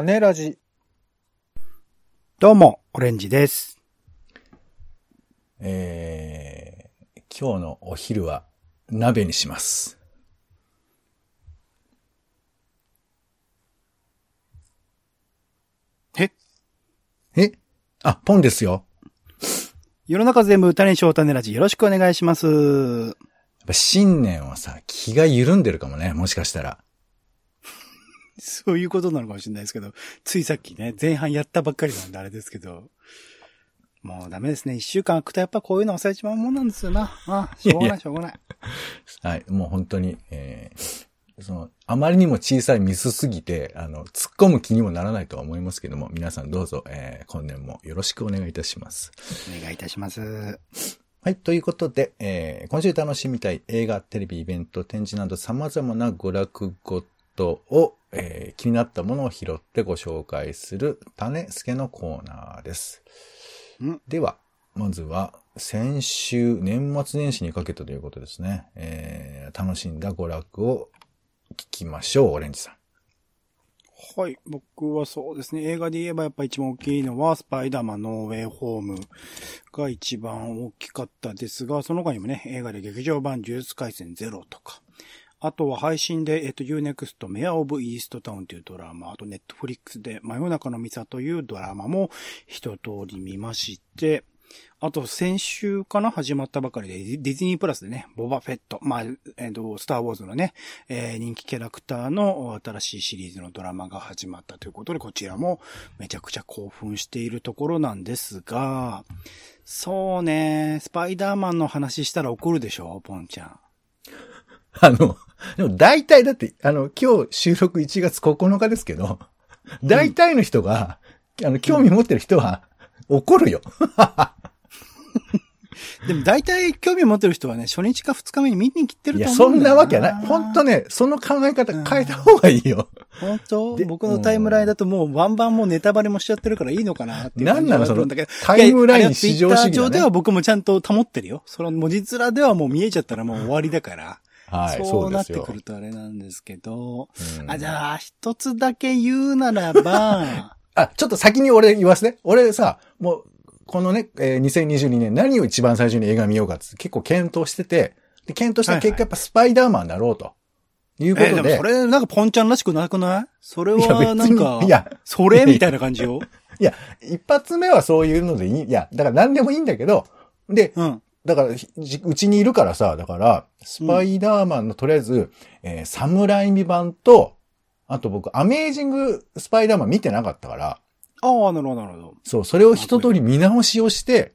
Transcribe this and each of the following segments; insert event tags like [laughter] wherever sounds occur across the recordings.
種ラジ。どうも、オレンジです。えー、今日のお昼は鍋にします。え？え？あ、ポンですよ。世の中全部種にしよう種ラジよろしくお願いします。やっぱ新年はさ、気が緩んでるかもね、もしかしたら。そういうことなのかもしれないですけど、ついさっきね、前半やったばっかりなんであれですけど、もうダメですね。一週間空くとやっぱこういうの忘れちまうもんなんですよな。ああ、しょうがない、しょうがない。はい、もう本当に、えー、その、あまりにも小さいミスすぎて、あの、突っ込む気にもならないとは思いますけども、皆さんどうぞ、えー、今年もよろしくお願いいたします。お願いいたします。はい。ということで、えー今週楽しみたい映画、テレビ、イベント、展示など様々な娯楽ごとを、えー気になったものを拾ってご紹介する種助のコーナーです。んでは、まずは、先週、年末年始にかけてということですね。えー楽しんだ娯楽を聞きましょう、オレンジさん。はい。僕はそうですね。映画で言えばやっぱ一番大きいのは、スパイダーマンノーウェイホームが一番大きかったですが、その他にもね、映画で劇場版呪術廻戦ゼロとか、あとは配信で、えっと、Unext メアオブイーストタウンというドラマ、あと Netflix で真夜中のミサというドラマも一通り見まして、あと、先週かな始まったばかりで、ディズニープラスでね、ボバフェット、まあ、えっ、と、スターウォーズのね、えー人気キャラクターの新しいシリーズのドラマが始まったということで、こちらもめちゃくちゃ興奮しているところなんですが、そうね、スパイダーマンの話したら怒るでしょ、ポンちゃん。[laughs] あの、でも大体だって、あの、今日収録1月9日ですけど、大体の人が、あの、興味持ってる人は怒るよ。[laughs] でも大体興味持ってる人はね、初日か2日目に見に来てるいや、と思そなうんんだよわけはない。本当ね、その考え方変えた方がいいよ。本当？で僕のタイムラインだともうバンバンもうネタバレもしちゃってるからいいのかなっていうなんなのはあるんだけど。そのタイムライン至上主義だねでは僕もちゃんと保ってるよ。その文字面ではもう見えちゃったらもう終わりだから。はい、そそうなってく。るとあれなんですけど。うんあ、じゃあ、一つだけ言うならば、[laughs] あ、ちょっと先に俺言わせて。俺さ、もう、このね、えー2022年何を一番最初に映画見ようかって結構検討してて、で、検討した結果やっぱスパイダーマンだろうと。いうこえ、とで。でもそれなんかポンちゃんらしくなくない？それはなんか、いや [laughs] それみたいな感じよ。[laughs] いや、一発目はそういうのでいい。いや、だから何でもいいんだけど、で、うん。だから、うちにいるからさ、だから、スパイダーマンのとりあえず、えーサムライミ版と、あと僕、アメージングスパイダーマン見てなかったから、ああ、なるほど、なるほど。そう、それを一通り見直しをして、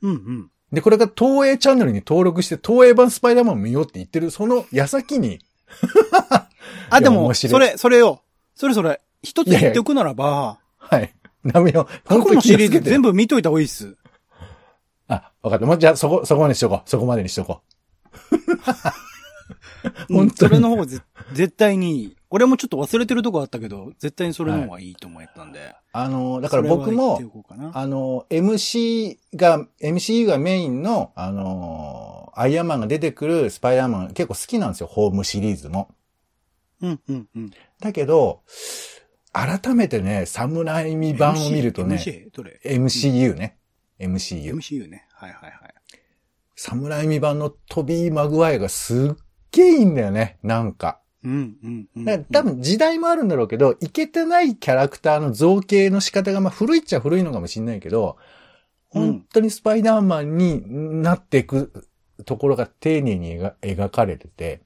うんうん。で、これが東映チャンネルに登録して、東映版スパイダーマン見ようって言ってる、その矢先に、[laughs] あ、いでも、それ、それよ。それそれ、一つ言っておくならば、はい。ダメよ。過去のシリーズ全部。部見といた方がいいっす。あ、わかった。もうじゃあ、そこ、そこまでにしとこう。そこまでにしとこう [laughs] ん本当にそれの方がぜ絶対にいい。俺もちょっと忘れてるとこあったけど、絶対にそれの方がいいと思ったんで。う。あの、だから僕も。あの、MC が、MCU がメインの、あの、アイアンマンが出てくるスパイダーマン結構好きなんですよ、ホームシリーズも。うん、うん、うん。だけど、改めてね、サムライミ版を見るとね、MC? どれ？MCU ね。MCU。?MCU ね。はいはいはい。サムライミ版のトビー・マグワイアがすっげえいいんだよね、なんか。うん、うん、うん。だから多分時代もあるんだろうけど、いけてないキャラクターの造形の仕方が、まあ古いっちゃ古いのかもしれないけど、うん本当にスパイダーマンになっていくところが丁寧に描描かれてて、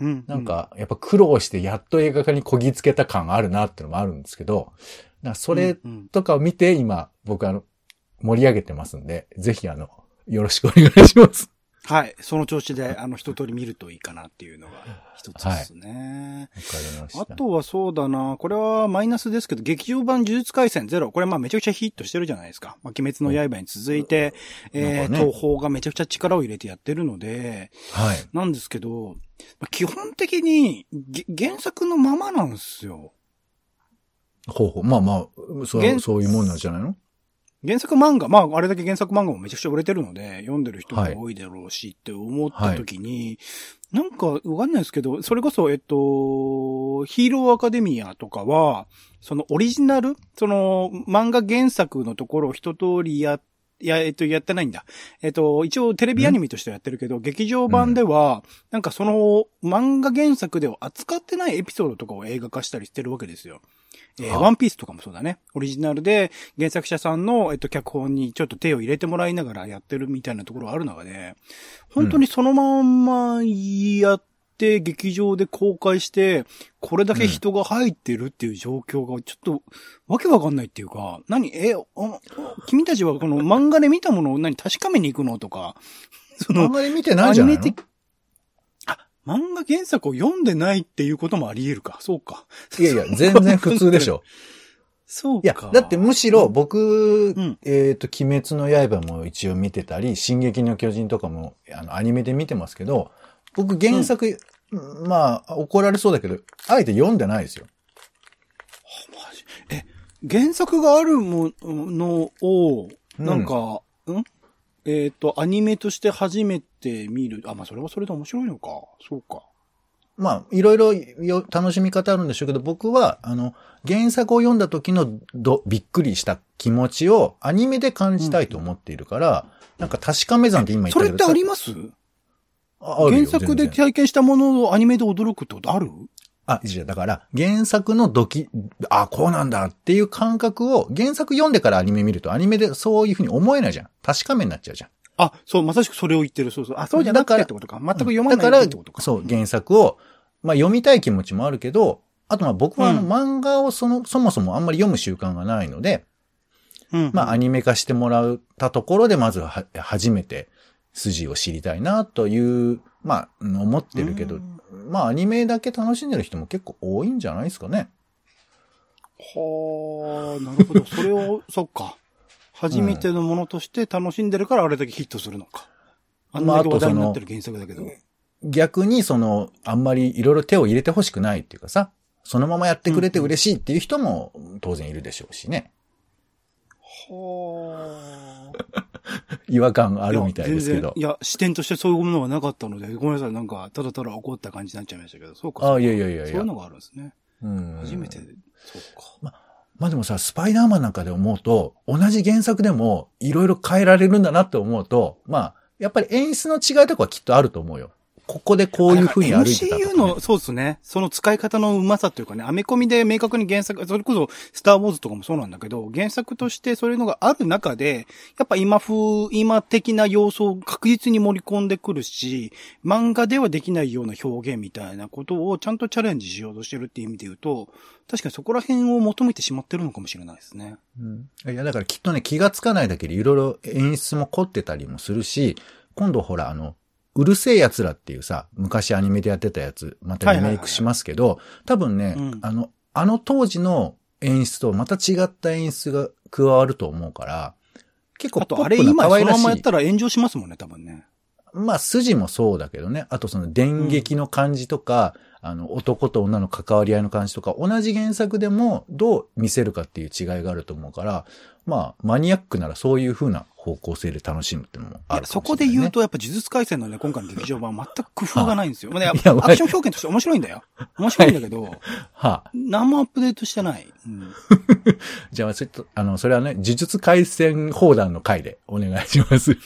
うん、なんかやっぱ苦労してやっと映画化にこぎつけた感あるなってのもあるんですけど、それうんうんとかを見て今僕あの盛り上げてますんで、ぜひあの、よろしくお願いします。はい。その調子で、あの、一通り見るといいかなっていうのが一つですね。わかりました。あとはそうだな、これはマイナスですけど、劇場版呪術廻戦ゼロ。これまあめちゃくちゃヒットしてるじゃないですか。まあ、鬼滅の刃に続いて、えー、ね東宝がめちゃくちゃ力を入れてやってるので、はい。なんですけど、まあ基本的にげ原作のままなんですよ。ほうほう。まあまあ、そそういうもんなんじゃないの？原作漫画、まあ、あれだけ原作漫画もめちゃくちゃ売れてるので、読んでる人もはい多いだろうしって思った時に、なんか、わかんないですけど、それこそ、えっと、ヒーローアカデミアとかは、そのオリジナルその漫画原作のところを一通りやっいや、えっと、やってないんだ。えっと、一応テレビアニメとしてやってるけど、劇場版では、なんかその漫画原作では扱ってないエピソードとかを映画化したりしてるわけですよ。えー、ワンピースとかもそうだね。オリジナルで原作者さんの、えっと、脚本にちょっと手を入れてもらいながらやってるみたいなところある中で、本当にそのまんまやっって劇場で公開して、これだけ人が入ってるっていう状況がちょっとわけわかんないっていうか、何、え、君たちはこの漫画で見たものを何確かめに行くのとか、その、漫画で見てないじゃないの？あ、漫画原作を読んでないっていうこともあり得るか。そうか。いやいや、[laughs] 全然普通でしょ。そうか。いや、だってむしろ僕、うん、えっ、ー、と、鬼滅の刃も一応見てたり、進撃の巨人とかも、あの、アニメで見てますけど、僕原作、うん、まあ、怒られそうだけど、あえて読んでないですよ。マジ？え、原作があるものを、なんか、うん、ん？えっ、ー、と、アニメとして初めて見る。あ、まあ、それはそれで面白いのか。そうか。まあ、いろいろ楽しみ方あるんでしょうけど、僕は、あの、原作を読んだ時のど、びっくりした気持ちをアニメで感じたいと思っているから、うん、なんか確かめ算って今言ったけど。それってあります？原作で体験したものをアニメで驚くってことある？あ、じゃだから、原作のドキ、あ、こうなんだっていう感覚を、原作読んでからアニメ見ると、アニメでそういうふうに思えないじゃん。確かめになっちゃうじゃん。あ、そう、まさしくそれを言ってる。そうそう。あ、そうじゃなくてってことか。全く読まないってことか。そう、原作を、まあ読みたい気持ちもあるけど、あとまあ僕はあの漫画をその、そもそもあんまり読む習慣がないので、うん、まあアニメ化してもらったところで、まずは初めて筋を知りたいなというまあ、思ってるけど、まあ、アニメだけ楽しんでる人も結構多いんじゃないですかね。はあ、なるほど。それを、[laughs] そっか。初めてのものとして楽しんでるからあれだけヒットするのか。あんなに話題になってる原作だけど。逆にその、あんまりいろいろ手を入れてほしくないっていうかさ、そのままやってくれて嬉しいっていう人も当然いるでしょうしね。はあ。違和感があるみたいですけど。いや、視点としてそういうものがなかったので、ごめんなさい、なんか、ただただ怒った感じになっちゃいましたけど、そうか。あいやいやいやそういうのがあるんですね。うん。初めて、そうか。ま、まあ、でもさ、スパイダーマンなんかで思うと、同じ原作でも、いろいろ変えられるんだなって思うと、まあ、やっぱり演出の違いとかはきっとあると思うよ。ここでこういう風に歩いてたとか、ね。MCU の、そうですね。その使い方のうまさというかね、アメコミで明確に原作、それこそ、スターウォーズとかもそうなんだけど、原作としてそういうのがある中で、やっぱ今風、今的な要素を確実に盛り込んでくるし、漫画ではできないような表現みたいなことをちゃんとチャレンジしようとしてるっていう意味で言うと、確かにそこら辺を求めてしまってるのかもしれないですね。うん。いや、だからきっとね、気がつかないだけでいろいろ演出も凝ってたりもするし、今度ほら、あの、うるせえ奴らっていうさ、昔アニメでやってたやつ、またリメイクしますけど、多分ね、うん、あの、あの当時の演出とまた違った演出が加わると思うから、結構ポップな可愛らしい。あとあれ今そのままやったら炎上しますもんね、多分ね。まあ、筋もそうだけどね。あとその電撃の感じとか、うん、あの、男と女の関わり合いの感じとか、同じ原作でもどう見せるかっていう違いがあると思うから、まあ、マニアックならそういう風な方向性で楽しむっていうのもある、ね、そこで言うと、やっぱ呪術回戦のね、今回の劇場版は全く工夫がないんですよ。[laughs] まあ、ね、アクション表現として面白いんだよ。面白いんだけど、はあ、何もアップデートしてない。うん、[laughs] じゃあ、それと、あの、それはね、呪術回戦砲弾の回でお願いします。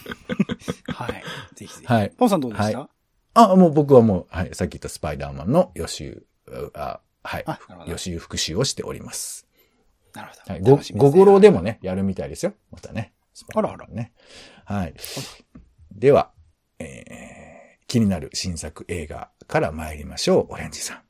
[laughs] はい。ぜひぜひ。はい。ポンさんどうでした、はい、あ、もう僕はもう、はい、さっき言ったスパイダーマンの予習、あはい。予習復習をしております。なるほど。はい。ご、ごごろでもね、やるみたいですよ。またね。あらあら。ね。はい。では、えー、気になる新作映画から参りましょう。オレンジさん。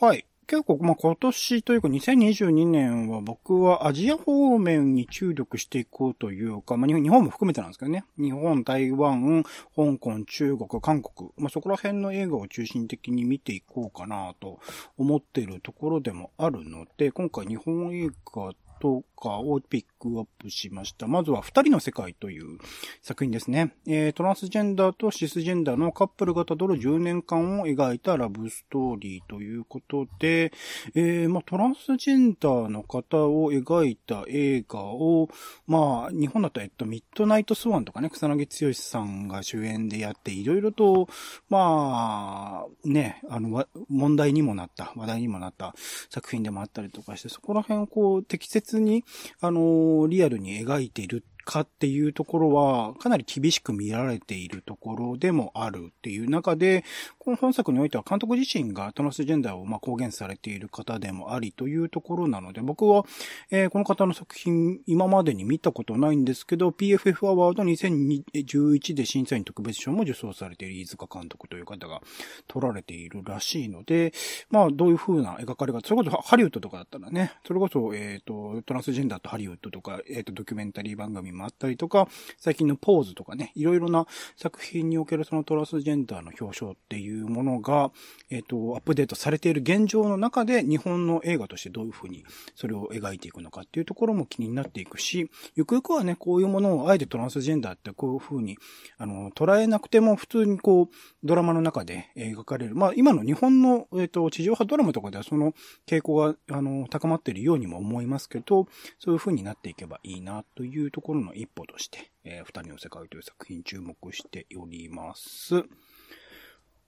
はい。結構、まあ、今年というか2022年は僕はアジア方面に注力していこうというか、まあ、日本も含めてなんですけどね。日本、台湾、香港、中国、韓国、まあ、そこら辺の映画を中心的に見ていこうかなと思っているところでもあるので、今回日本映画とかをピックアップしました。まずは二人の世界という作品ですね。えー、トランスジェンダーとシスジェンダーのカップルがたどる10年間を描いたラブストーリーということで、えー、まあ、トランスジェンダーの方を描いた映画を、まあ、日本だと、えっと、ミッドナイトスワンとかね、草薙剛さんが主演でやって、いろいろと、まあ、ね、あの、問題にもなった、話題にもなった作品でもあったりとかして、そこら辺をこう、適切に、あの、リアルに描いているかっていうところは、かなり厳しく見られているところでもあるっていう中で、この本作においては監督自身がトランスジェンダーをま公言されている方でもありというところなので、僕は、えー、この方の作品今までに見たことないんですけど、PFF アワード2011で審査員特別賞も受賞されている飯塚監督という方が取られているらしいので、まあどういう風な描かれ方、それこそハリウッドとかだったらね、それこそ、えっ、ー、と、トランスジェンダーとハリウッドとか、えっ、ー、と、ドキュメンタリー番組もあったりとか、最近のポーズとかね、いろいろな作品におけるそのトランスジェンダーの表彰っていうものが、えっ、ー、と、アップデートされている現状の中で日本の映画としてどういうふうにそれを描いていくのかっていうところも気になっていくし、ゆくゆくはね、こういうものをあえてトランスジェンダーってこういうふうに、あの、捉えなくても普通にこう、ドラマの中で描かれる。まあ、今の日本の、えっ、ー、と、地上波ドラマとかではその傾向が、あの、高まっているようにも思いますけど、そういうふうになっていけばいいなというところの一歩として、えー、二人の世界という作品注目しております。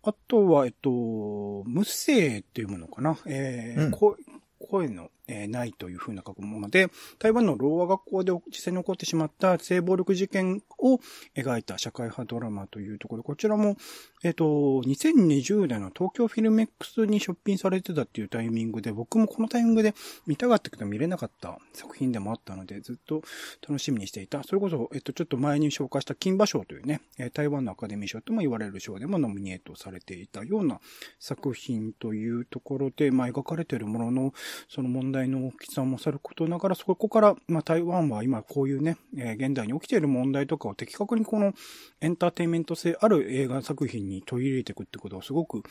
あとは、えっと、無声っていうものかな。えー、うん、声のえー、ないというふうな書くもので、台湾のローア学校で実際に起こってしまった性暴力事件を描いた社会派ドラマというところ、こちらも、えっ、ー、と、2020年の東京フィルメックスに出品されてたっていうタイミングで、僕もこのタイミングで見たかったけど見れなかった作品でもあったので、ずっと楽しみにしていた。それこそ、えっ、ー、と、ちょっと前に紹介した金馬賞というね、台湾のアカデミー賞とも言われる賞でもノミネートされていたような作品というところで、まあ、描かれているものの、その問題の大きさもさることながら、そこから、まあ、台湾は今こういうね、えー、現代に起きている問題とかを的確にこのエンターテインメント性ある映画作品に取り入れていくってことはすごく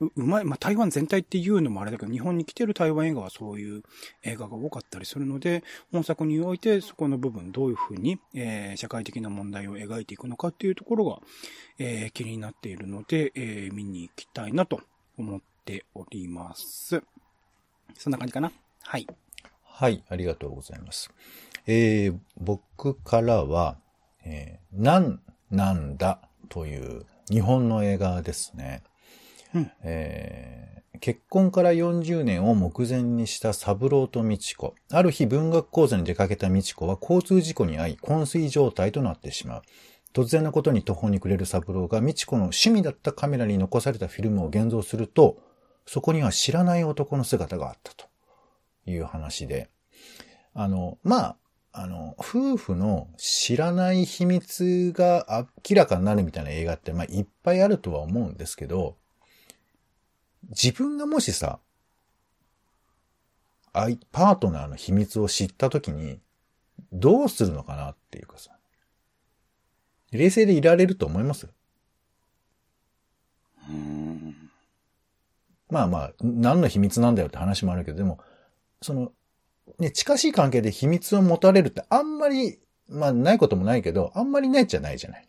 うまい。まあ、台湾全体っていうのもあれだけど、日本に来てる台湾映画はそういう映画が多かったりするので、本作においてそこの部分どういうふうに、えー、社会的な問題を描いていくのかっていうところが、えー、気になっているので、えー、見に行きたいなと思っております。そんな感じかな。はい。はい、ありがとうございます。えー、僕からは、えー、なんなんだという日本の映画ですね。うん、えー、結婚から40年を目前にした三郎と美智子。ある日文学講座に出かけた美智子は交通事故に遭い、昏睡状態となってしまう。突然のことに途方に暮れる三郎が美智子の趣味だったカメラに残されたフィルムを現像すると、そこには知らない男の姿があったという話で、あの、まあ、あの、夫婦の知らない秘密が明らかになるみたいな映画って、まあ、いっぱいあるとは思うんですけど、自分がもしさ、パートナーの秘密を知ったときに、どうするのかなっていうかさ、冷静でいられると思います？まあまあ、何の秘密なんだよって話もあるけど、でも、その、ね、近しい関係で秘密を持たれるってあんまり、まあないこともないけど、あんまりないじゃないじゃない。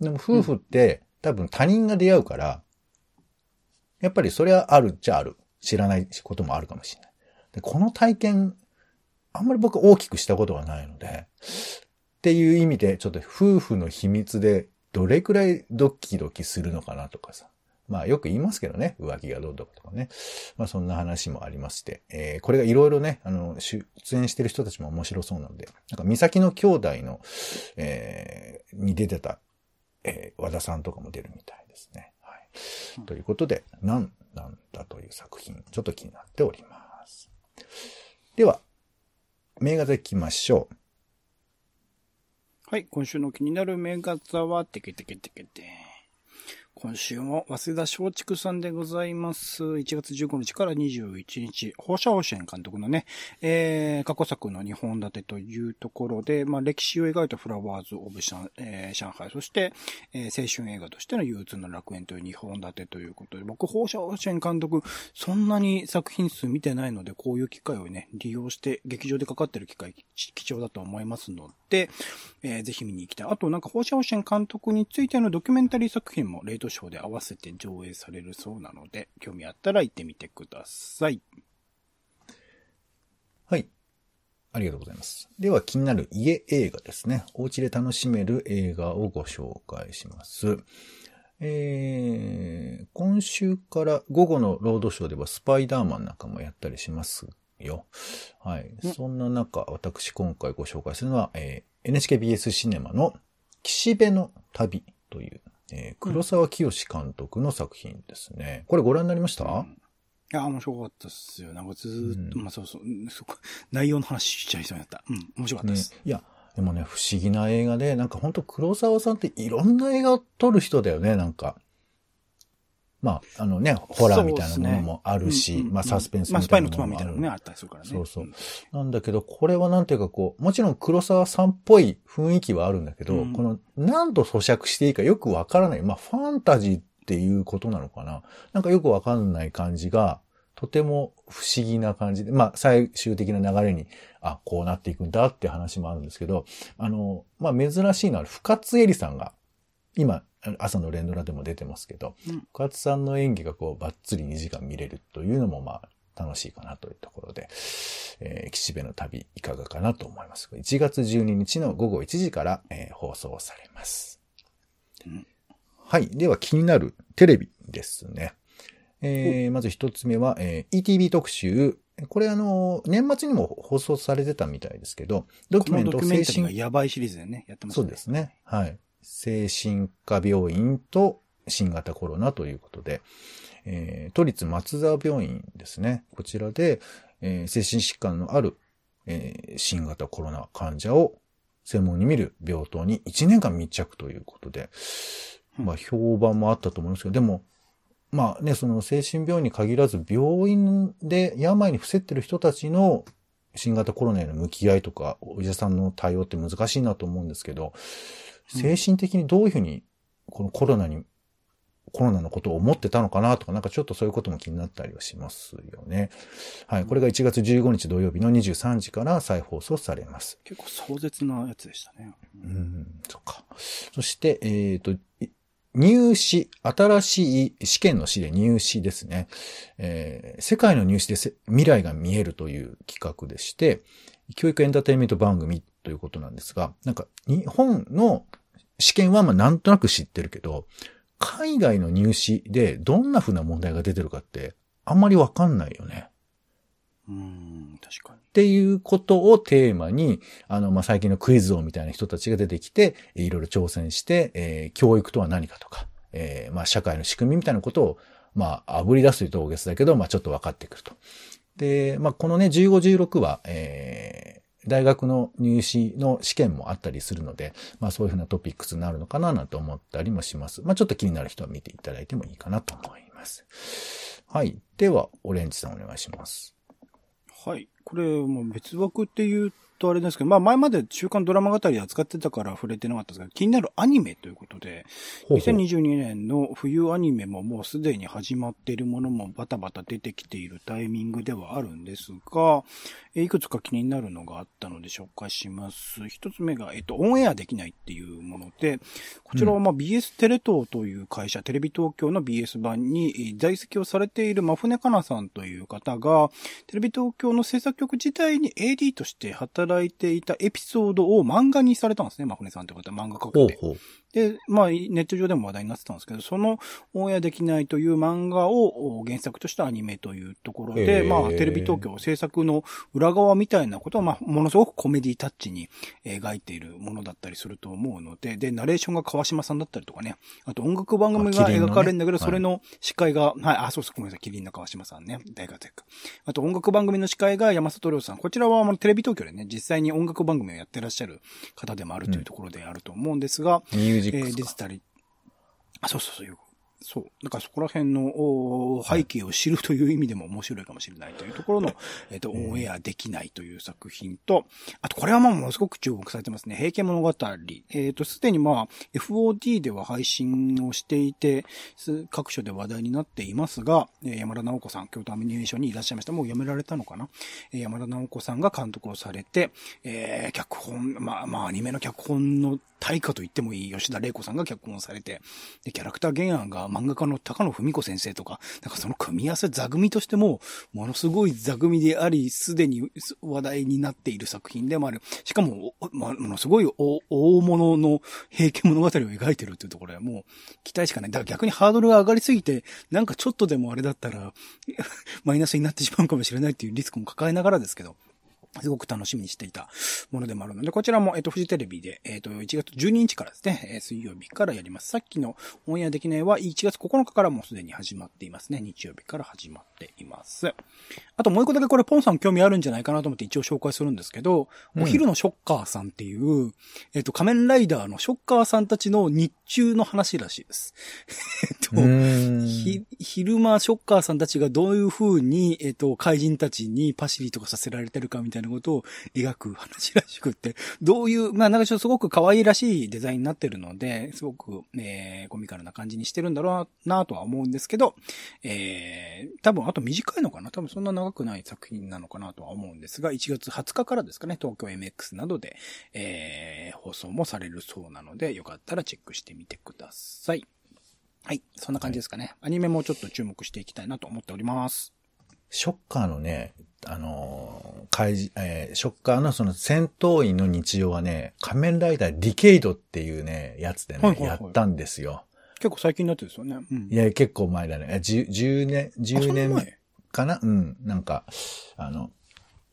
でも夫婦って、多分他人が出会うから、やっぱりそれはあるっちゃある。知らないこともあるかもしれない。でこの体験、あんまり僕大きくしたことがないので、っていう意味で、ちょっと夫婦の秘密でどれくらいドキドキするのかなとかさ。まあよく言いますけどね、浮気がどうとかとかね。まあそんな話もありまして、えー、これがいろいろね、あの、出演してる人たちも面白そうなので、なんか、三崎の兄弟の、えー、に出てた、えー、和田さんとかも出るみたいですね。はい。ということで、なんなんだという作品、ちょっと気になっております。では、名画でいきましょう。はい、今週の気になる名画座は、てけてけてけて。今週も、早稲田松竹さんでございます。1月15日から21日、放射オーシェン監督のね、えー、過去作の2本立てというところで、まあ、歴史を描いたフラワーズ・オブ・シャン、えー、上海、そして、えー、青春映画としての憂鬱の楽園という2本立てということで、僕、放射オーシェン監督、そんなに作品数見てないので、こういう機会をね、利用して、劇場でかかってる機会、貴重だと思いますので、えー、ぜひ見に行きたい。あと、なんか、放射オーシェン監督についてのドキュメンタリー作品も、レートショーで合わせて上映されるそうなので、興味あったら行ってみてください。はい。ありがとうございます。では気になる家映画ですね。お家で楽しめる映画をご紹介します。えー、今週から午後のロードショーではスパイダーマンなんかもやったりしますよ。はい。そんな中、私今回ご紹介するのは、えー、NHKBS シネマの岸辺の旅という、えー、黒沢清監督の作品ですね。これご覧になりました、いや、面白かったっすよ。なんかずーっと、まあそうそう、うんそこ、内容の話しちゃいそうになった。うん、面白かったねです。。いや、でもね、不思議な映画で、なんか本当黒沢さんっていろんな映画を撮る人だよね、なんか。まあ、あのね、ホラーみたいなものもあるし、うんうんうんまあサスペンスまあ、みたいスパイの妻なものもある。みたいなのもね、あったりするからね。そうそううんなんだけど、これはなんていうかこう、もちろん黒沢さんっぽい雰囲気はあるんだけど、うんこの何度咀嚼していいかよくわからない。まあ、ファンタジーっていうことなのかな。なんかよくわかんない感じが、とても不思議な感じで、まあ、最終的な流れに、あ、こうなっていくんだって話もあるんですけど、あの、まあ、珍しいのは、深津絵里さんが、今、朝の連ドラでも出てますけど、うん深津さんの演技がこう、ばっつり2時間見れるというのも、まあ、楽しいかなというところで、えー岸辺の旅いかがかなと思います。1月12日の午後1時から、えー放送されます。うんはい。では気になるテレビですね。えーまず一つ目は、えー ETV 特集。これあの、年末にも放送されてたみたいですけど、ドキュメントこのドキュメンタリーが精神やばいシリーズでね、やってますそうですね。はい。精神科病院と新型コロナということで、えー都立松沢病院ですね。こちらで、えー精神疾患のある、えー新型コロナ患者を専門に見る病棟に1年間密着ということで、うんまあ評判もあったと思いますけど、でも、まあね、その精神病院に限らず病院で病に伏せってる人たちの新型コロナへの向き合いとか、お医者さんの対応って難しいなと思うんですけど、うん精神的にどういうふうにこのコロナに、コロナのことを思ってたのかなとか、なんかちょっとそういうことも気になったりはしますよね。はい。これが1月15日土曜日の23時から再放送されます。結構壮絶なやつでしたね。うん、そっか。そして、えっ、と、い入試、新しい試験の試で入試ですね。えー世界の入試でせ未来が見えるという企画でして、教育エンターテインメント番組ということなんですが、なんか日本の試験はまあなんとなく知ってるけど、海外の入試でどんな風な問題が出てるかってあんまりわかんないよね。うん、確かに。っていうことをテーマに、あの、まあ、最近のクイズ王みたいな人たちが出てきて、えーいろいろ挑戦して、えー教育とは何かとか、えーまあ、社会の仕組みみたいなことを、まあ、炙り出すというと大げさだけど、まあ、ちょっと分かってくると。で、まあ、このね、15、16は、えー大学の入試の試験もあったりするので、まあそういうふうなトピックスになるのかななんて思ったりもします。まあちょっと気になる人は見ていただいてもいいかなと思います。はい。では、オレンジさんお願いします。はい。これ、もう別枠って言うとあれですけど、まあ前まで週刊ドラマ語り扱ってたから触れてなかったですが、気になるアニメということで、ほうほう2022年の冬アニメももうすでに始まっているものもバタバタ出てきているタイミングではあるんですが、えいくつか気になるのがあったので紹介します。一つ目が、えっと、オンエアできないっていうもので、こちらはまあ BS テレ東という会社、テレビ東京の BS 版にえー在籍をされている真船かなさんという方が、テレビ東京の制作局自体に AD として働いていたエピソードを漫画にされたんですね、まふねさんってことは、漫画家で。ほうほう。で、まあ、ネット上でも話題になってたんですけど、そのオンエアできないという漫画をお原作としたアニメというところで、へーまあ、テレビ東京制作の裏側みたいなことは、まあ、ものすごくコメディタッチに描いているものだったりすると思うので、で、ナレーションが川島さんだったりとかね、あと音楽番組が描かれるんだけど、はいそれの司会が、はい、あ、そうそう、ごめんなさい、キリンの川島さんね、大活躍。あと音楽番組の司会が山里亮さん。こちらはまあテレビ東京でね、実際に音楽番組をやってらっしゃる方でもあるというところであると思うんですが、ミュージえー、ックスか？出てたり、あ、そうそうそういう、そう。だからそこら辺のお背景を知るという意味でも面白いかもしれないというところの、えっ、と、オンエアできないという作品と、あとこれはまあものすごく注目されてますね。平家物語。えっ、と、すでにまあ、FOD では配信をしていて、す各所で話題になっていますが、えー山田直子さん、京都アミニメーションにいらっしゃいました。もう辞められたのかな？えー山田直子さんが監督をされて、えー脚本、まあまあアニメの脚本の大家と言ってもいい吉田玲子さんが脚本をされて、で、キャラクター原案が漫画家の高野文子先生とか、なんかその組み合わせ座組としても、ものすごい座組であり、すでに話題になっている作品でもある。しかも、まものすごい大大物の平家物語を描いてるっていうところはもう期待しかない。だから逆にハードルが上がりすぎて、なんかちょっとでもあれだったら、[laughs] マイナスになってしまうかもしれないっていうリスクも抱えながらですけど、すごく楽しみにしていたものでもあるので、こちらも、えっ、と、フジテレビで、えっ、と、1月12日からですね、えー水曜日からやります。さっきのオンエアできないは1月9日からもうすでに始まっていますね。日曜日から始まっています。あともう一個だけこれポンさん興味あるんじゃないかなと思って一応紹介するんですけど、うんお昼のショッカーさんっていう、えっ、と、仮面ライダーのショッカーさんたちの日中の話らしいです。[laughs] えっと、昼間、ショッカーさんたちがどういう風に、えっ、と、怪人たちにパシリとかさせられてるかみたいなことを描く話らしくって、どういう、まあなんかちょっとすごく可愛らしいデザインになってるので、すごく、えー、コミカルな感じにしてるんだろうなとは思うんですけど、えー、多分あと短いのかな？多分そんな長くない作品なのかなとは思うんですが、1月20日からですかね、東京 MX などで、えー、放送もされるそうなので、よかったらチェックしてみてください。はい。そんな感じですかね。アニメもちょっと注目していきたいなと思っております。ショッカーのね、あのーえーショッカーのその戦闘員の日常はね、仮面ライダーディケイドっていうね、やつでね、はいはいはいやったんですよ。結構最近になってですよね。うん。いや、結構前だね。え10 10年、あそん10な前？年かな？うん。なんか、あの、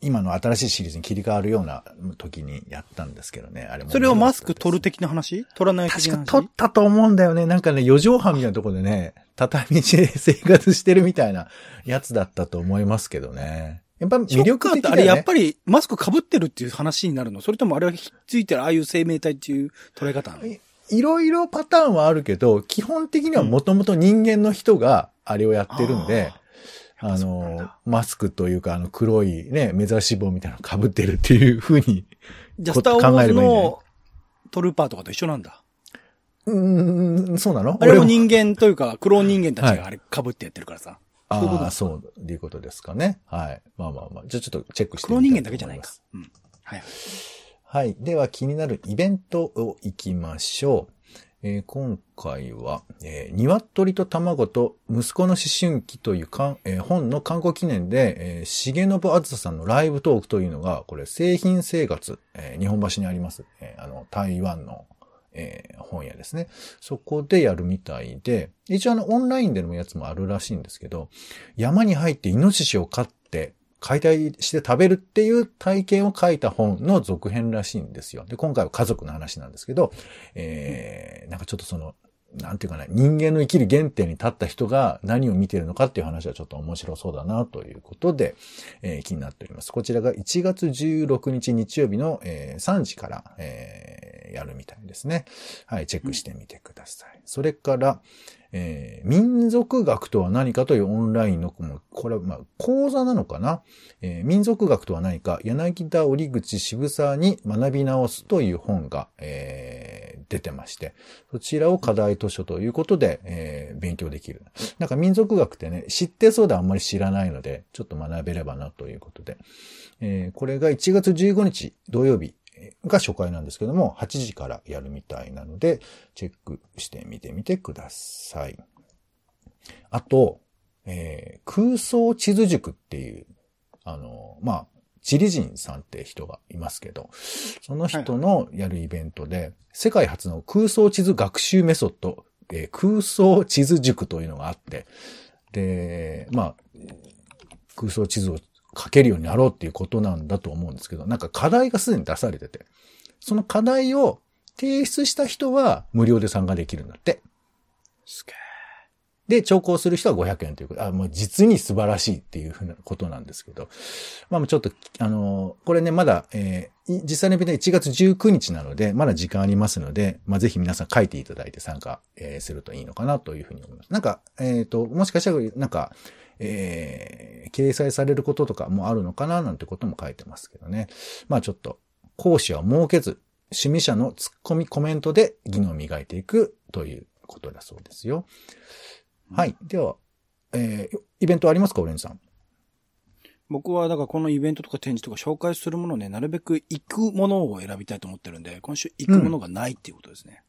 今の新しいシリーズに切り替わるような時にやったんですけどね。あれもそれをマスク取る的な話？取らない的な話？確か撮ったと思うんだよね。なんかね、四畳半みたいなところでね、畳で生活してるみたいなやつだったと思いますけどね。やっぱ魅力的だよね。あれやっぱりマスク被ってるっていう話になるの？それともあれはひっついてるああいう生命体っていう捉え方なの？いいろいろパターンはあるけど、基本的にはもともと人間の人があれをやってるんで、うなんのだ、マスクというか、あの黒いね、目指し棒みたいなの被ってるっていう風に、じゃあ、こスターウォーズのトルーパーとかと一緒なんだ。うーん、そうなの？あれも俺人間というか、クローン人間たちがあれ被ってやってるからさ。そういうことああ、そう、いうことですかね。はい。まあまあまあ。じゃあちょっとチェックしてクローン人間だけじゃないか。うん。はいはい。はい。では気になるイベントを行きましょう。えー今回は、えー鶏と卵と息子の思春期というか、えー本の観光記念で、えー、重信あずささんのライブトークというのが、これ、製品生活、えー日本橋にあります、えーあの、台湾の、えー本屋ですね。そこでやるみたいで、一応あの、オンラインでのやつもあるらしいんですけど、山に入ってイノシシを飼って、解体して食べるっていう体験を書いた本の続編らしいんですよ。で、今回は家族の話なんですけど、えー、なんかちょっとその、なんていうかな、人間の生きる原点に立った人が何を見ているのかっていう話はちょっと面白そうだなということで、えー気になっております。こちらが1月16日日曜日の、えー3時から、えーやるみたいですね。はい、チェックしてみてください。それから、えー民族学とは何かというオンラインの、これはまあ講座なのかな、えー民族学とは何か、柳田折口渋沢に学び直すという本が、えー出てまして、そちらを課題図書ということで、えー勉強できる。なんか民族学ってね、知ってそうであんまり知らないので、ちょっと学べればなということで、えーこれが1月15日土曜日が初回なんですけども、8時からやるみたいなので、チェックしてみてみてください。あと、えー空想地図塾っていう、あの、まあ、チリ人さんって人がいますけど、その人のやるイベントで、世界初の空想地図学習メソッド、えー空想地図塾というのがあって、で、まあ、空想地図を書けるようになろうっていうことなんだと思うんですけど、なんか課題がすでに出されてて、その課題を提出した人は無料で参加できるんだって。すげで、調校する人は500円ということ。あ、もう実に素晴らしいっていうふうなことなんですけど。まあちょっと、あのこれね、まだ、えー、実際のイベント1月19日なので、まだ時間ありますので、まあぜひ皆さん書いていただいて参加、えー、するといいのかなというふうに思います。なんか、えっ、ー、と、もしかしたら、なんか、えー、掲載されることとかもあるのかななんてことも書いてますけどね。まあちょっと、講師は設けず、趣味者のツッコミコメントで技能を磨いていくということだそうですよ。はい。では、えー、イベントありますか、オレンジさん？僕は、だからこのイベントとか展示とか紹介するものをね、なるべく行くものを選びたいと思ってるんで、今週行くものがないっていうことですね。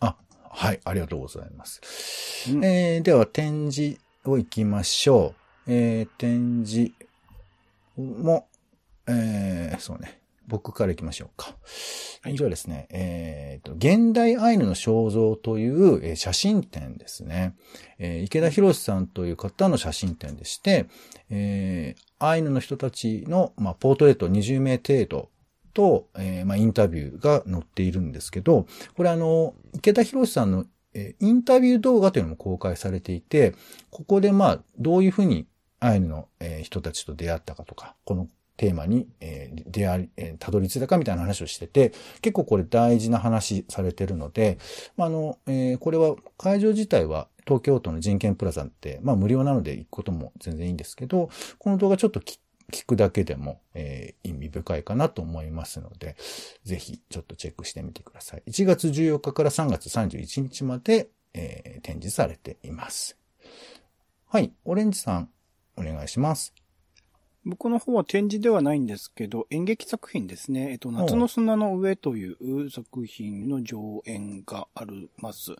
うん、あ、はい。ありがとうございます。うん、えー、では、展示を行きましょう。えー、展示も、えー、そうね。僕から行きましょうか。以上ですね、えっ、ー、と、現代アイヌの肖像という、えー、写真展ですね。えー、池田博さんという方の写真展でして、えー、アイヌの人たちの、まあ、ポートレート20名程度と、えー、まあ、インタビューが載っているんですけど、これあの、池田博さんの、えー、インタビュー動画というのも公開されていて、ここでまあ、どういうふうにアイヌの、えー、人たちと出会ったかとか、このテーマに、えー、出会い、えー、たどり着いたかみたいな話をしてて、結構これ大事な話されてるので、まあ、あの、えー、これは会場自体は東京都の人権プラザって、まあ無料なので行くことも全然いいんですけど、この動画ちょっと聞くだけでも、えー、意味深いかなと思いますので、ぜひちょっとチェックしてみてください。1月14日から3月31日まで、えー、展示されています。はい、オレンジさん、お願いします。僕の方は展示ではないんですけど、演劇作品ですね。えっと、夏の砂の上という作品の上演があります。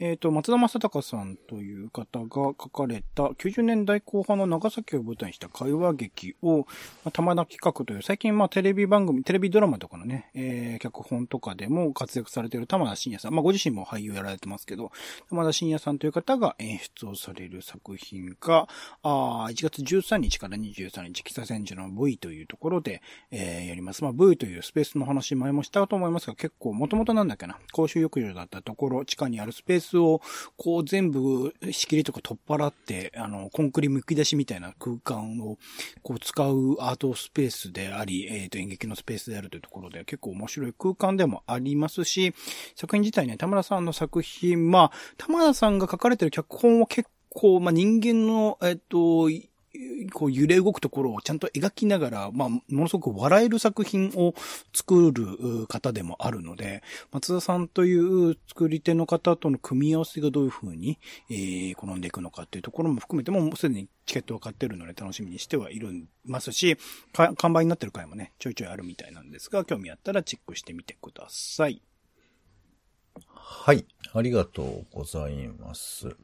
えっと、松田正隆さんという方が書かれた90年代後半の長崎を舞台にした会話劇を、まあ、玉田企画という最近まあテレビ番組、テレビドラマとかのね、えー、脚本とかでも活躍されている玉田信也さん。まあご自身も俳優やられてますけど、玉田信也さんという方が演出をされる作品が、あ1月13日から23日北千住の V というところで、えー、やります。まあ V というスペースの話前もしたと思いますが、結構もともとなんだっけな、公衆浴場だったところ、地下にあるスペースを、こう全部仕切りとか取っ払って、あの、コンクリ剥き出しみたいな空間を、こう使うアートスペースであり、えっ、ー、と演劇のスペースであるというところで、結構面白い空間でもありますし、作品自体ね、田村さんの作品、まあ、田村さんが書かれてる脚本は結構、まあ、人間の、えっ、と、こう揺れ動くところをちゃんと描きながら、まあ、ものすごく笑える作品を作る方でもあるので、松田さんという作り手の方との組み合わせがどういう風に、えー、転んでいくのかっていうところも含めても、もうすでにチケットを買ってるので楽しみにしてはいるますし、完売になってる回もね、ちょいちょいあるみたいなんですが、興味あったらチェックしてみてください。はい。ありがとうございます。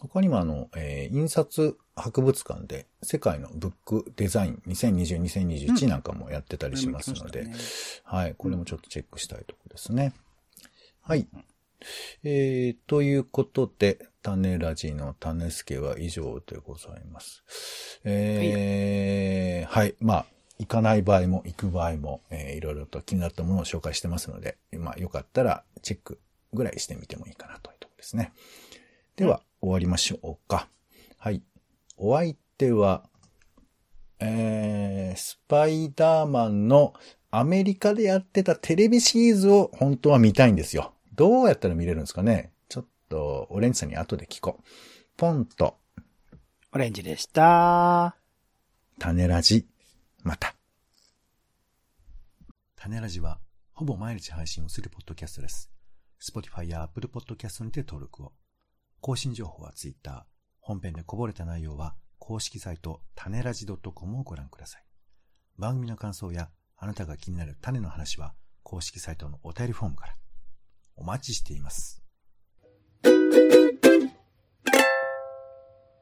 他にもあの、えー、印刷博物館で世界のブックデザイン2020-2021なんかもやってたりしますので、うんね、はい、これもちょっとチェックしたいところですね。はい。えー、ということで、種ラジの種助は以上でございます。えー、はい、はい、まあ、行かない場合も行く場合も、えー、いろいろと気になったものを紹介してますので、まあ、よかったらチェックぐらいしてみてもいいかなというところですね。では、終わりましょうか。はい。お相手は、えー、スパイダーマンのアメリカでやってたテレビシリーズを本当は見たいんですよ。どうやったら見れるんですかねちょっと、オレンジさんに後で聞こう。ポンと。オレンジでした。種ラジ、また。種ラジは、ほぼ毎日配信をするポッドキャストです。Spotify や Apple Podcast にて登録を。更新情報は Twitter。本編でこぼれた内容は公式サイト種ラジ .com をご覧ください。番組の感想やあなたが気になる種の話は公式サイトのお便りフォームからお待ちしています。